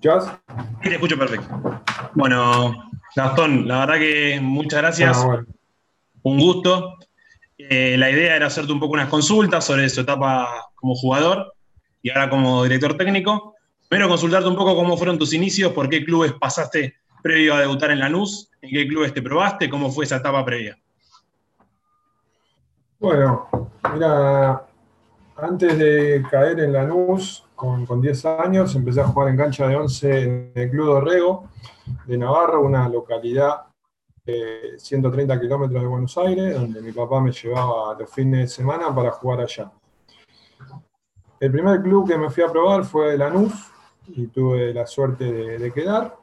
¿Escuchás? Sí, te escucho perfecto. Bueno, Gastón, la verdad que muchas gracias. Bueno. Un gusto. Eh, la idea era hacerte un poco unas consultas sobre su etapa como jugador y ahora como director técnico. Primero consultarte un poco cómo fueron tus inicios, por qué clubes pasaste previo a debutar en Lanús, en qué clubes te probaste, cómo fue esa etapa previa. Bueno, mira, antes de caer en Lanús, con, con 10 años, empecé a jugar en cancha de 11 en el Club Dorrego de Navarra, una localidad de 130 kilómetros de Buenos Aires, donde mi papá me llevaba los fines de semana para jugar allá. El primer club que me fui a probar fue Lanús y tuve la suerte de, de quedar.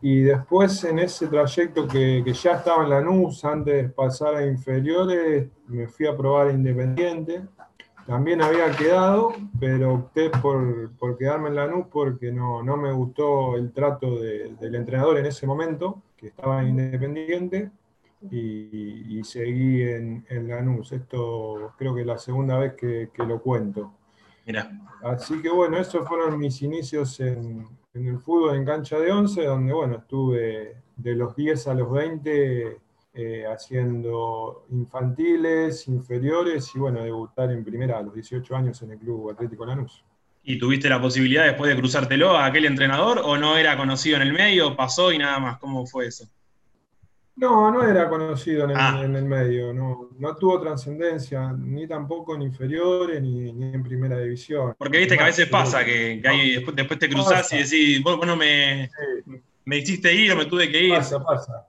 Y después en ese trayecto que, que ya estaba en Lanús, antes de pasar a inferiores, me fui a probar Independiente. También había quedado, pero opté por, por quedarme en Lanús porque no, no me gustó el trato de- del entrenador en ese momento, que estaba en Independiente, y, y seguí en, en Lanús. Esto creo que es la segunda vez que, que lo cuento. Mira, Así que bueno, esos fueron mis inicios en, en el fútbol en cancha de 11, donde bueno, estuve de los 10 a los 20 eh, haciendo infantiles, inferiores y bueno, debutar en primera a los 18 años en el Club Atlético Lanús. ¿y tuviste la posibilidad después de cruzártelo a aquel entrenador o no era conocido en el medio, pasó y nada más? ¿Cómo fue eso? No, no era conocido en el, Ah. en el medio, no, no tuvo trascendencia, ni tampoco en inferiores ni, ni en primera división. Porque viste que a veces pasa que, que ahí después, después te cruzás y decís, vos, vos no me, sí. me hiciste ir o me tuve que ir. Pasa, pasa.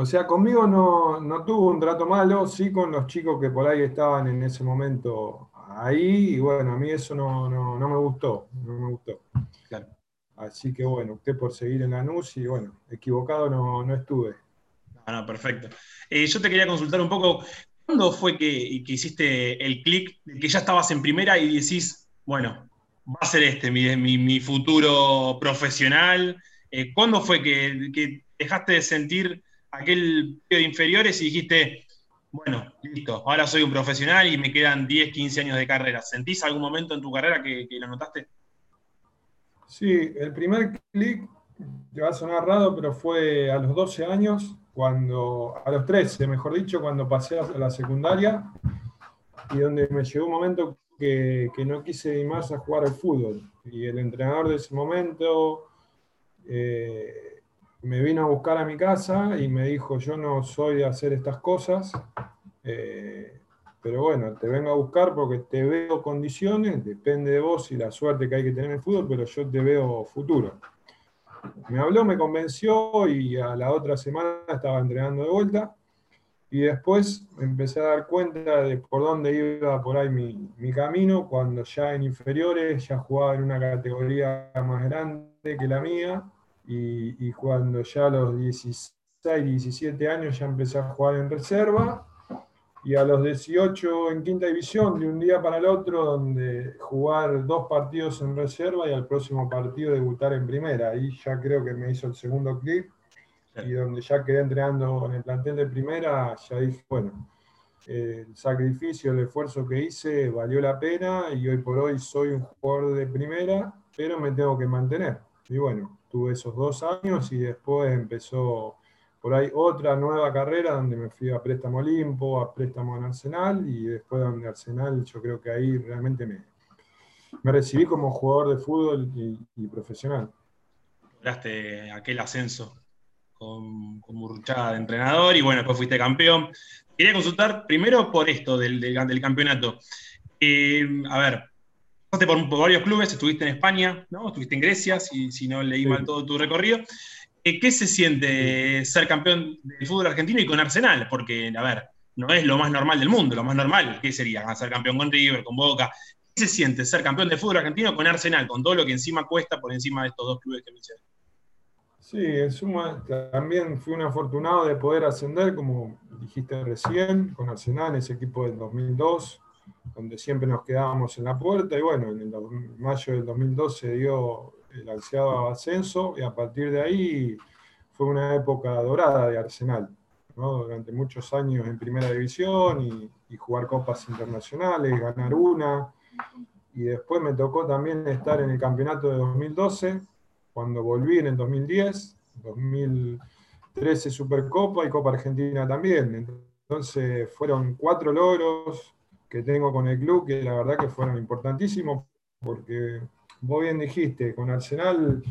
O sea, conmigo no, no tuvo un trato malo, sí con los chicos que por ahí estaban en ese momento ahí, y bueno, a mí eso no, no, no me gustó, no me gustó. Claro. Así que bueno, opté por seguir en Lanús y bueno, equivocado no, no estuve. No, no, perfecto. Eh, yo te quería consultar un poco, ¿cuándo fue que, que hiciste el clic, de que ya estabas en primera y decís, bueno, va a ser este mi, mi- mi futuro profesional? Eh, ¿Cuándo fue que, que dejaste de sentir aquel periodo de inferiores y dijiste, bueno, listo, ahora soy un profesional y me quedan 10, 15 años de carrera? ¿Sentís algún momento en tu carrera que, lo notaste? Sí, el primer clic, te va a sonar raro, pero fue a los 12 años, cuando, a los 13, mejor dicho, cuando pasé a la secundaria, y donde me llegó un momento que, que no quise ir más a jugar al fútbol. Y el entrenador de ese momento eh, me vino a buscar a mi casa y me dijo, yo no soy de hacer estas cosas, eh, pero bueno, te vengo a buscar porque te veo condiciones, depende de vos y la suerte que hay que tener en el fútbol, pero yo te veo futuro. Me habló, me convenció y a la otra semana estaba entrenando de vuelta. Y después empecé a dar cuenta de por dónde iba por ahí mi, mi camino, cuando ya en inferiores ya jugaba en una categoría más grande que la mía, y, y cuando ya a los 16, 17 años ya empecé a jugar en reserva, y a los 18 en quinta división, de un día para el otro, donde jugar dos partidos en reserva y al próximo partido debutar en primera. Ahí ya creo que me hizo el segundo clic y donde ya quedé entrenando en el plantel de primera, ya dije, bueno, el sacrificio, el esfuerzo que hice valió la pena y hoy por hoy soy un jugador de primera, pero me tengo que mantener. Y bueno, tuve esos dos años y después empezó por ahí otra nueva carrera donde me fui a préstamo Olimpo, a préstamo en Arsenal y después donde Arsenal yo creo que ahí realmente me, me recibí como jugador de fútbol y, profesional. lograste aquel ascenso con, con de entrenador y bueno, después fuiste campeón. Quería consultar primero por esto del, del- del campeonato. Eh, a ver, pasaste por, por varios clubes, estuviste en España, ¿no? Estuviste en Grecia, si, si no leí Sí. mal todo tu recorrido. Eh, ¿Qué se siente ser campeón del fútbol argentino y con Arsenal? Porque, a ver, no es lo más normal del mundo, lo más normal, ¿qué sería? Ser campeón con River, con Boca. ¿Qué se siente ser campeón del fútbol argentino con Arsenal, con todo lo que encima cuesta por encima de estos dos clubes que mencioné? Sí, en suma, también fui un afortunado de poder ascender, como dijiste recién, con Arsenal, ese equipo del 2002, donde siempre nos quedábamos en la puerta, y bueno, en el mayo del 2002 se dio el ansiado ascenso, y a partir de ahí fue una época dorada de Arsenal. Durante muchos años en primera división y, y jugar copas internacionales, ganar una, y después me tocó también estar en el campeonato de 2012, cuando volví en el 2010, 2013 Supercopa y Copa Argentina también. Entonces fueron cuatro logros que tengo con el club que la verdad que fueron importantísimos porque vos bien dijiste, con Arsenal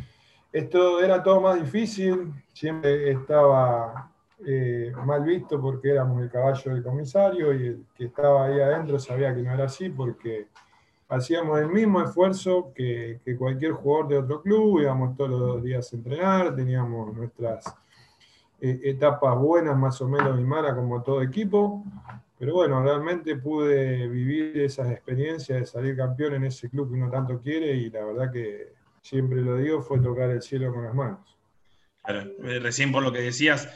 esto era todo más difícil, siempre estaba eh, mal visto porque éramos el caballo del comisario y el que estaba ahí adentro sabía que no era así porque hacíamos el mismo esfuerzo que, cualquier jugador de otro club, íbamos todos los días a entrenar, teníamos nuestras eh, etapas buenas más o menos y malas como todo equipo, pero bueno, realmente pude vivir esas experiencias de salir campeón en ese club que uno tanto quiere y la verdad que siempre lo digo, fue tocar el cielo con las manos. Claro, eh, recién por lo que decías,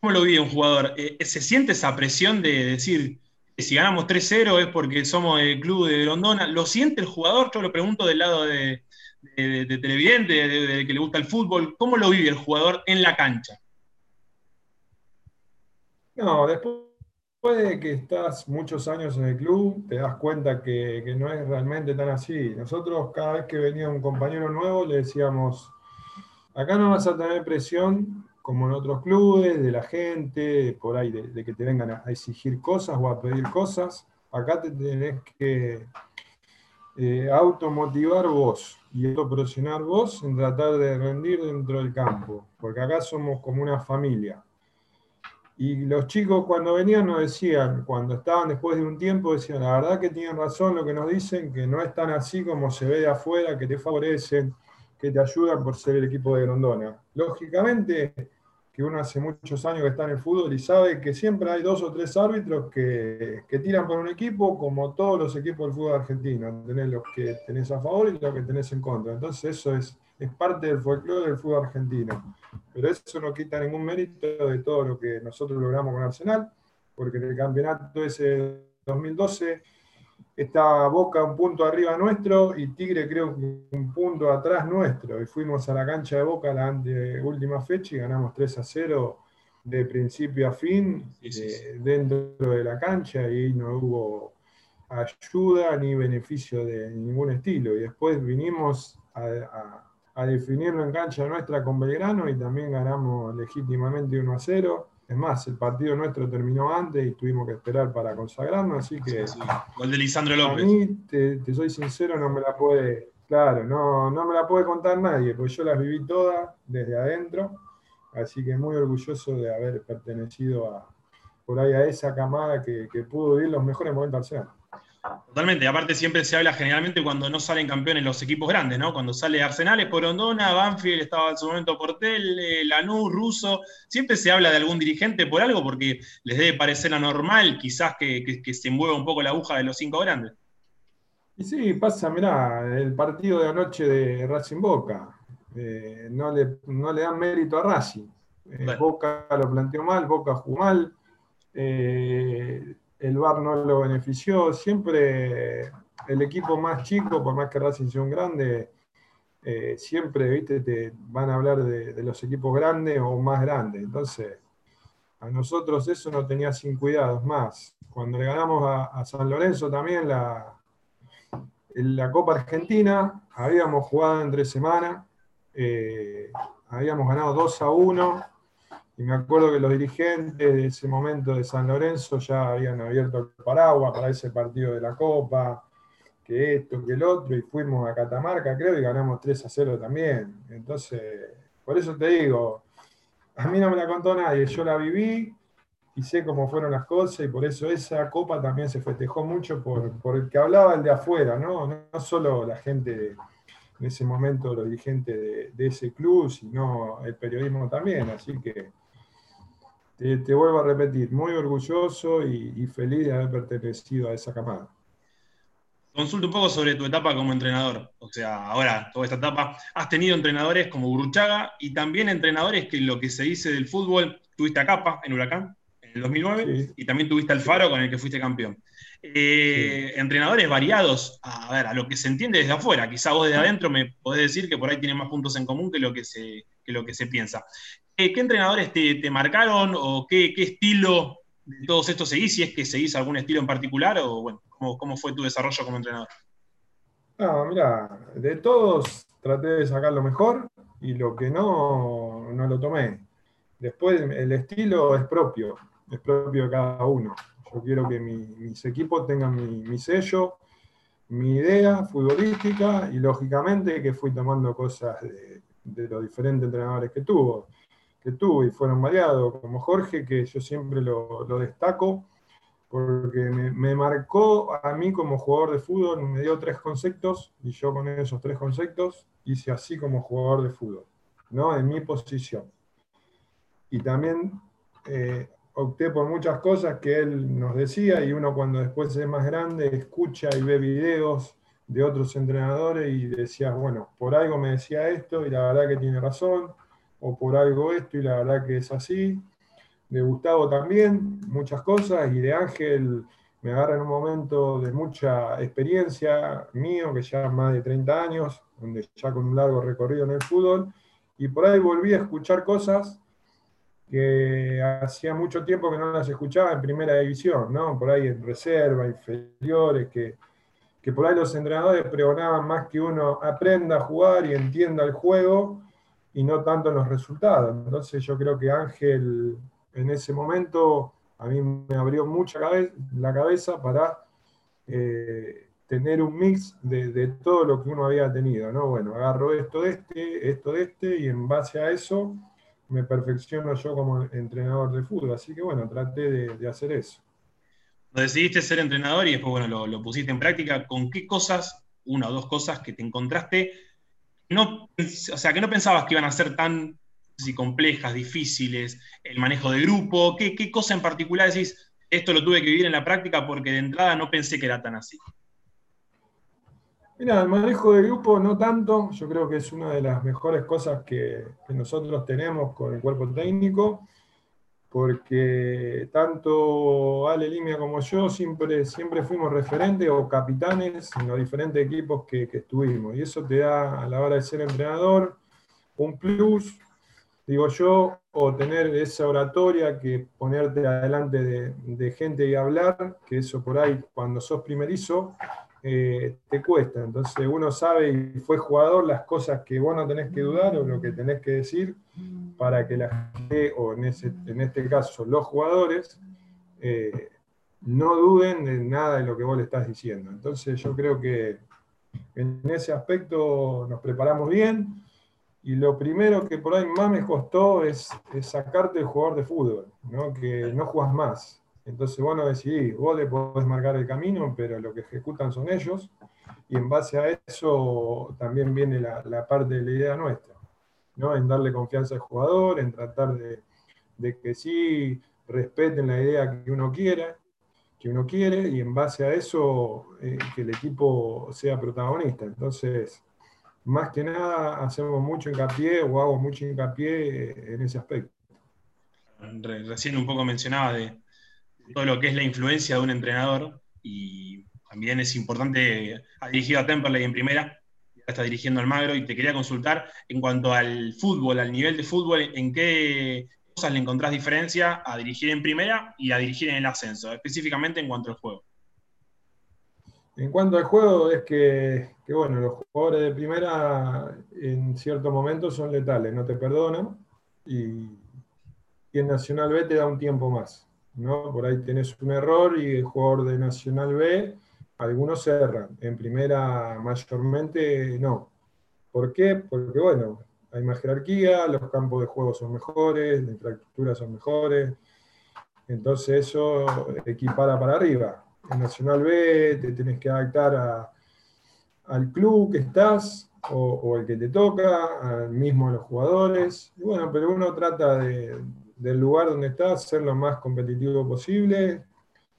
¿cómo lo vive un jugador? Eh, ¿Se siente esa presión de decir, si ganamos 3-0 es porque somos el club de Grondona? ¿Lo siente el jugador? Yo lo pregunto del lado de, televidente, de, que le gusta el fútbol. ¿Cómo lo vive el jugador en la cancha? No, después de que estás muchos años en el club, te das cuenta que, no es realmente tan así. Nosotros cada vez que venía un compañero nuevo le decíamos, acá no vas a tener presión como en otros clubes, de la gente, por ahí, de, que te vengan a, exigir cosas o a pedir cosas. Acá te tenés que eh, automotivar vos y autopresionar vos en tratar de rendir dentro del campo, porque acá somos como una familia. Y los chicos cuando venían nos decían, cuando estaban después de un tiempo, decían, la verdad que tienen razón lo que nos dicen, que no es tan así como se ve de afuera, que te favorecen, que te ayudan por ser el equipo de Grondona. Lógicamente, que uno hace muchos años que está en el fútbol y sabe que siempre hay dos o tres árbitros que, que tiran por un equipo, como todos los equipos del fútbol argentino. Tenés los que tenés a favor y los que tenés en contra. Entonces eso es, es parte del folclore del fútbol argentino pero eso no quita ningún mérito de todo lo que nosotros logramos con Arsenal, porque en el campeonato ese 2012 está Boca un punto arriba nuestro y Tigre creo que un punto atrás nuestro. Y fuimos a la cancha de Boca la última fecha y ganamos 3 a 0 de principio a fin eh, dentro de la cancha y no hubo ayuda ni beneficio de ningún estilo. Y después vinimos a a definirlo en cancha nuestra con Belgrano y también ganamos legítimamente 1 a 0. Es más, el partido nuestro terminó antes y tuvimos que esperar para consagrarnos, así que. Gol de Lisandro López. A mí, te, soy sincero, no me la puede. Claro, no, no me la puede contar nadie, porque yo las viví todas desde adentro. Así que muy orgulloso de haber pertenecido a, por ahí a esa camada que, que pudo vivir los mejores momentos al Totalmente, aparte siempre se habla generalmente cuando no salen campeones los equipos grandes, ¿no? Cuando sale Arsenal por Ondona, Banfield estaba en su momento Portel, eh, Lanús, Russo, siempre se habla de algún dirigente por algo porque les debe parecer anormal quizás que, se mueva un poco la aguja de los cinco grandes. Y sí, pasa, mirá, el partido de anoche de Racing Boca, eh, no, le, no, le, dan mérito a Racing. Eh, Boca lo planteó mal, Boca jugó mal el VAR no lo benefició. Siempre el equipo más chico, por más que Racing sea un grande, eh, siempre ¿viste? te van a hablar de, los equipos grandes o más grandes. Entonces, a nosotros eso no tenía sin cuidados más. Cuando le ganamos a, San Lorenzo también la, la Copa Argentina, habíamos jugado entre semanas, eh, habíamos ganado 2 a 1 y me acuerdo que los dirigentes de ese momento de San Lorenzo ya habían abierto el paraguas para ese partido de la Copa, que esto, que el otro, y fuimos a Catamarca, creo, y ganamos 3 a 0 también. Entonces, por eso te digo, a mí no me la contó nadie, yo la viví y sé cómo fueron las cosas, y por eso esa Copa también se festejó mucho por, el que hablaba el de afuera, ¿no? No, solo la gente en ese momento, los dirigentes de, de ese club, sino el periodismo también, así que te, vuelvo a repetir, muy orgulloso y, feliz de haber pertenecido a esa camada. Consulta un poco sobre tu etapa como entrenador. O sea, ahora, toda esta etapa, has tenido entrenadores como Burruchaga y también entrenadores que lo que se dice del fútbol, tuviste a Capa en Huracán en el 2009 y también tuviste al Faro con el que fuiste campeón. Eh, entrenadores variados, a ver, a lo que se entiende desde afuera. Quizá vos desde adentro me podés decir que por ahí tienen más puntos en común que lo que se, que lo que se piensa. ¿Qué, entrenadores te, marcaron o qué, estilo de todos estos seguís? Si es que seguís algún estilo en particular o bueno, ¿cómo, fue tu desarrollo como entrenador? No, mira, de todos traté de sacar lo mejor y lo que no, no lo tomé. Después el estilo es propio, es propio de cada uno. Yo quiero que mis equipos tengan mi, sello, mi idea futbolística y lógicamente que fui tomando cosas de, los diferentes entrenadores que tuvo, que tuvo y fueron variados, como Jorge, que yo siempre lo, destaco porque me, marcó a mí como jugador de fútbol, me dio tres conceptos y yo con esos tres conceptos hice así como jugador de fútbol, ¿no? En mi posición. Y también eh, opté por muchas cosas que él nos decía y uno cuando después es más grande escucha y ve videos de otros entrenadores y decía, bueno, por algo me decía esto y la verdad que tiene razón, o por algo esto y la verdad que es así. De Gustavo también, muchas cosas, y de Ángel me agarra en un momento de mucha experiencia mío, que ya más de 30 años, donde ya con un largo recorrido en el fútbol, y por ahí volví a escuchar cosas que hacía mucho tiempo que no las escuchaba en primera división, ¿no? Por ahí en reserva, inferiores, que, que por ahí los entrenadores pregonaban más que uno aprenda a jugar y entienda el juego y no tanto en los resultados. Entonces yo creo que Ángel en ese momento a mí me abrió mucha la cabeza para eh, tener un mix de, todo lo que uno había tenido, ¿no? Bueno, agarro esto de este, esto de este y en base a eso me perfecciono yo como entrenador de fútbol. Así que bueno, traté de, hacer eso. Decidiste ser entrenador y después bueno, lo, pusiste en práctica. ¿Con qué cosas, una o dos cosas que te encontraste, no, o sea, que no pensabas que iban a ser tan complejas, difíciles, el manejo de grupo? ¿Qué, ¿Qué cosa en particular decís, esto lo tuve que vivir en la práctica porque de entrada no pensé que era tan así? Mira, el manejo de grupo no tanto, yo creo que es una de las mejores cosas que, nosotros tenemos con el cuerpo técnico, porque tanto Ale Limia como yo siempre, siempre fuimos referentes o capitanes en los diferentes equipos que, estuvimos, y eso te da a la hora de ser entrenador un plus, digo yo, o tener esa oratoria que ponerte adelante de, de gente y hablar, que eso por ahí cuando sos primerizo eh, te cuesta. Entonces uno sabe y fue jugador las cosas que vos no tenés que dudar o lo que tenés que decir para que la gente, o en, ese, en este caso los jugadores, eh, no duden de nada de lo que vos le estás diciendo. Entonces yo creo que en ese aspecto nos preparamos bien y lo primero que por ahí más me costó es, sacarte el jugador de fútbol, ¿no? que no jugas más. Entonces vos no decidís, vos le podés marcar el camino, pero lo que ejecutan son ellos, y en base a eso también viene la, parte de la idea nuestra, ¿no? en darle confianza al jugador, en tratar de, que sí respeten la idea que uno quiere, que uno quiere, y en base a eso eh, que el equipo sea protagonista. Entonces, más que nada hacemos mucho hincapié o hago mucho hincapié eh, en ese aspecto. Recién un poco mencionaba de, todo lo que es la influencia de un entrenador y también es importante, ha dirigido a Temperley en primera, ya está dirigiendo al Magro y te quería consultar en cuanto al fútbol, al nivel de fútbol, ¿en qué cosas le encontrás diferencia a dirigir en primera y a dirigir en el ascenso, específicamente en cuanto al juego? En cuanto al juego, es que, bueno, los jugadores de primera en cierto momento son letales, no te perdonan y, y en Nacional B te da un tiempo más. ¿No? Por ahí tenés un error y el jugador de Nacional B, algunos cerran. En primera, mayormente no. ¿Por qué? Porque, bueno, hay más jerarquía, los campos de juego son mejores, las infraestructuras son mejores. Entonces, eso equipara para arriba. En Nacional B te tienes que adaptar al club que estás o, o, el que te toca, al mismo a los jugadores. Y bueno, pero uno trata de, del lugar donde estás, ser lo más competitivo posible.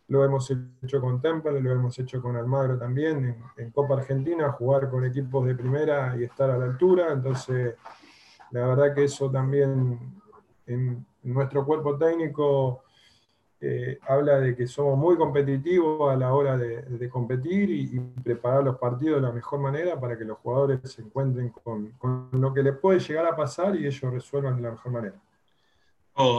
Lo hemos hecho con Temple, lo hemos hecho con Almagro también, en, Copa Argentina, jugar con equipos de primera y estar a la altura. Entonces, la verdad que eso también en, nuestro cuerpo técnico eh, habla de que somos muy competitivos a la hora de, competir y, preparar los partidos de la mejor manera para que los jugadores se encuentren con, con lo que les puede llegar a pasar y ellos resuelvan de la mejor manera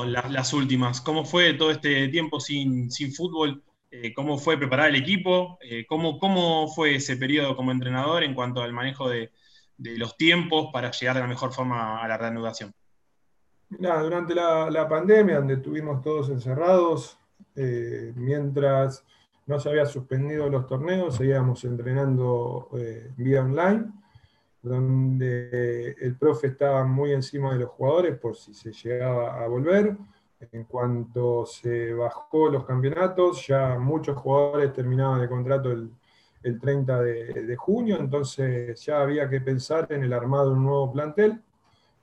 las, últimas. ¿Cómo fue todo este tiempo sin, sin fútbol? eh, cómo fue preparar el equipo, eh, cómo, cómo, fue ese periodo como entrenador en cuanto al manejo de, los tiempos para llegar de la mejor forma a la reanudación. durante la, pandemia, donde estuvimos todos encerrados, eh, mientras no se habían suspendido los torneos, seguíamos entrenando vía online, donde el profe estaba muy encima de los jugadores por si se llegaba a volver en cuanto se bajó los campeonatos, ya muchos jugadores terminaban de contrato el, 30 de, junio, entonces ya había que pensar en el armado de un nuevo plantel.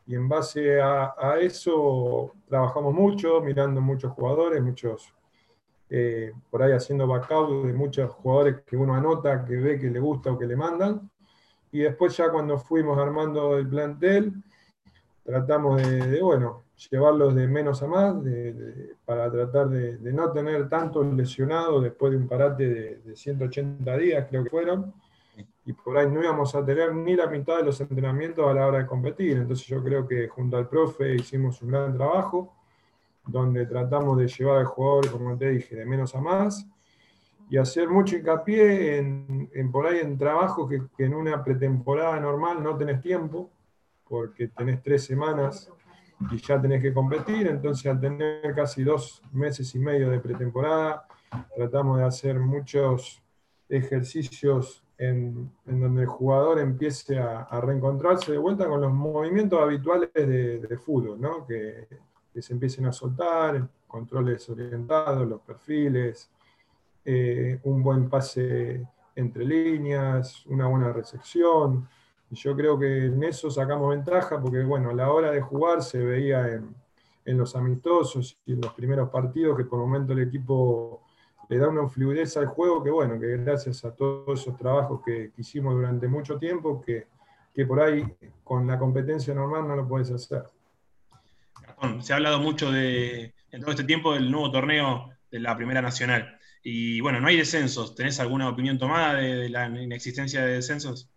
Y en base a, eso trabajamos mucho, mirando muchos jugadores, muchos eh, por ahí haciendo backup de muchos jugadores que uno anota, que ve que le gusta o que le mandan. Y después ya cuando fuimos armando el plantel, tratamos de bueno, llevarlos de menos a más, para tratar de, no tener tantos lesionados después de un parate de, 180 días, creo que fueron, y por ahí no íbamos a tener ni la mitad de los entrenamientos a la hora de competir. Entonces yo creo que junto al profe hicimos un gran trabajo, donde tratamos de llevar al jugador, como te dije, de menos a más, y hacer mucho hincapié en, por ahí en trabajos que, que en una pretemporada normal no tenés tiempo, porque tenés tres semanas y ya tenés que competir, entonces al tener casi dos meses y medio de pretemporada, tratamos de hacer muchos ejercicios en, donde el jugador empiece a, reencontrarse de vuelta con los movimientos habituales de, fútbol, ¿no? que, se empiecen a soltar, controles orientados, los perfiles, eh, un buen pase entre líneas, una buena recepción, yo creo que en eso sacamos ventaja porque, bueno, a la hora de jugar se veía en, los amistosos y en los primeros partidos que por momento el equipo le da una fluidez al juego que, bueno, que gracias a todos esos trabajos que, hicimos durante mucho tiempo, que, por ahí con la competencia normal no lo puedes hacer. se ha hablado mucho de, en todo este tiempo del nuevo torneo de la Primera Nacional. Y bueno, no hay descensos. ¿Tenés alguna opinión tomada de la inexistencia de descensos?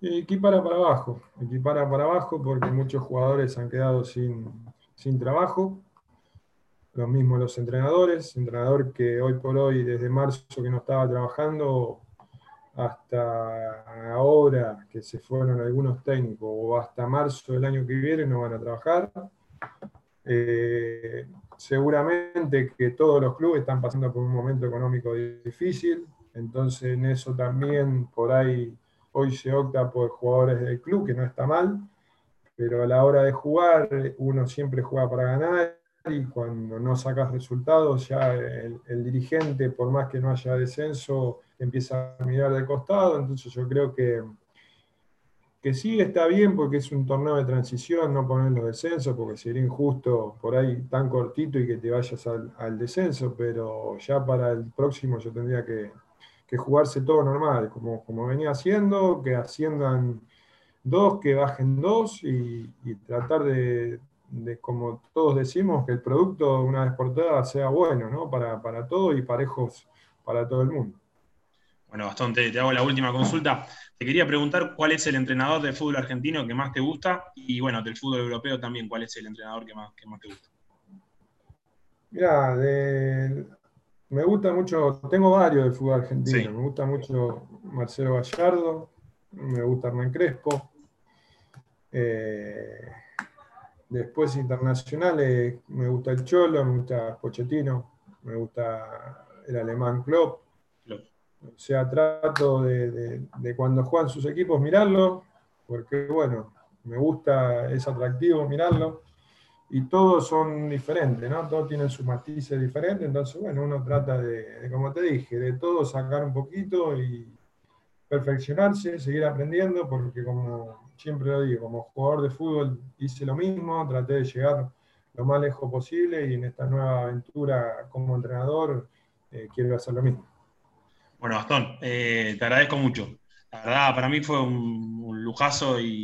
Equipara para abajo, equipara para abajo porque muchos jugadores han quedado sin, trabajo. Lo mismo los entrenadores, entrenador que hoy por hoy, desde marzo que no estaba trabajando, hasta ahora que se fueron algunos técnicos, o hasta marzo del año que viene no van a trabajar. Eh, seguramente que todos los clubes están pasando por un momento económico difícil, entonces en eso también por ahí Hoy se opta por jugadores del club, que no está mal, pero a la hora de jugar uno siempre juega para ganar y cuando no sacas resultados ya el, dirigente, por más que no haya descenso, empieza a mirar de costado. Entonces yo creo que, que sí está bien porque es un torneo de transición, no poner los descensos, porque sería injusto por ahí tan cortito y que te vayas al, descenso, pero ya para el próximo yo tendría que, que jugarse todo normal, como, como venía haciendo, que asciendan dos, que bajen dos y, tratar de, como todos decimos, que el producto una vez por todas sea bueno, ¿no? Para, para todo y parejos para todo el mundo. Bueno, Bastón, te, hago la última consulta. Te quería preguntar cuál es el entrenador de fútbol argentino que más te gusta y, bueno, del fútbol europeo también, cuál es el entrenador que más, que más te gusta. Mira, de, me gusta mucho, tengo varios del fútbol argentino, me gusta mucho Marcelo Gallardo, me gusta Hernán Crespo. Eh, después internacionales, me gusta el Cholo, me gusta Pochettino, me gusta el alemán Klopp. O sea, trato de, cuando juegan sus equipos mirarlo, porque bueno, me gusta, es atractivo mirarlo y todos son diferentes, ¿no? Todos tienen sus matices diferentes, entonces, bueno, uno trata de, como te dije, de todo sacar un poquito y perfeccionarse, seguir aprendiendo, porque como siempre lo digo, como jugador de fútbol hice lo mismo, traté de llegar lo más lejos posible y en esta nueva aventura como entrenador eh, quiero hacer lo mismo. Bueno, Gastón, eh, te agradezco mucho. La verdad, para mí fue un lujazo y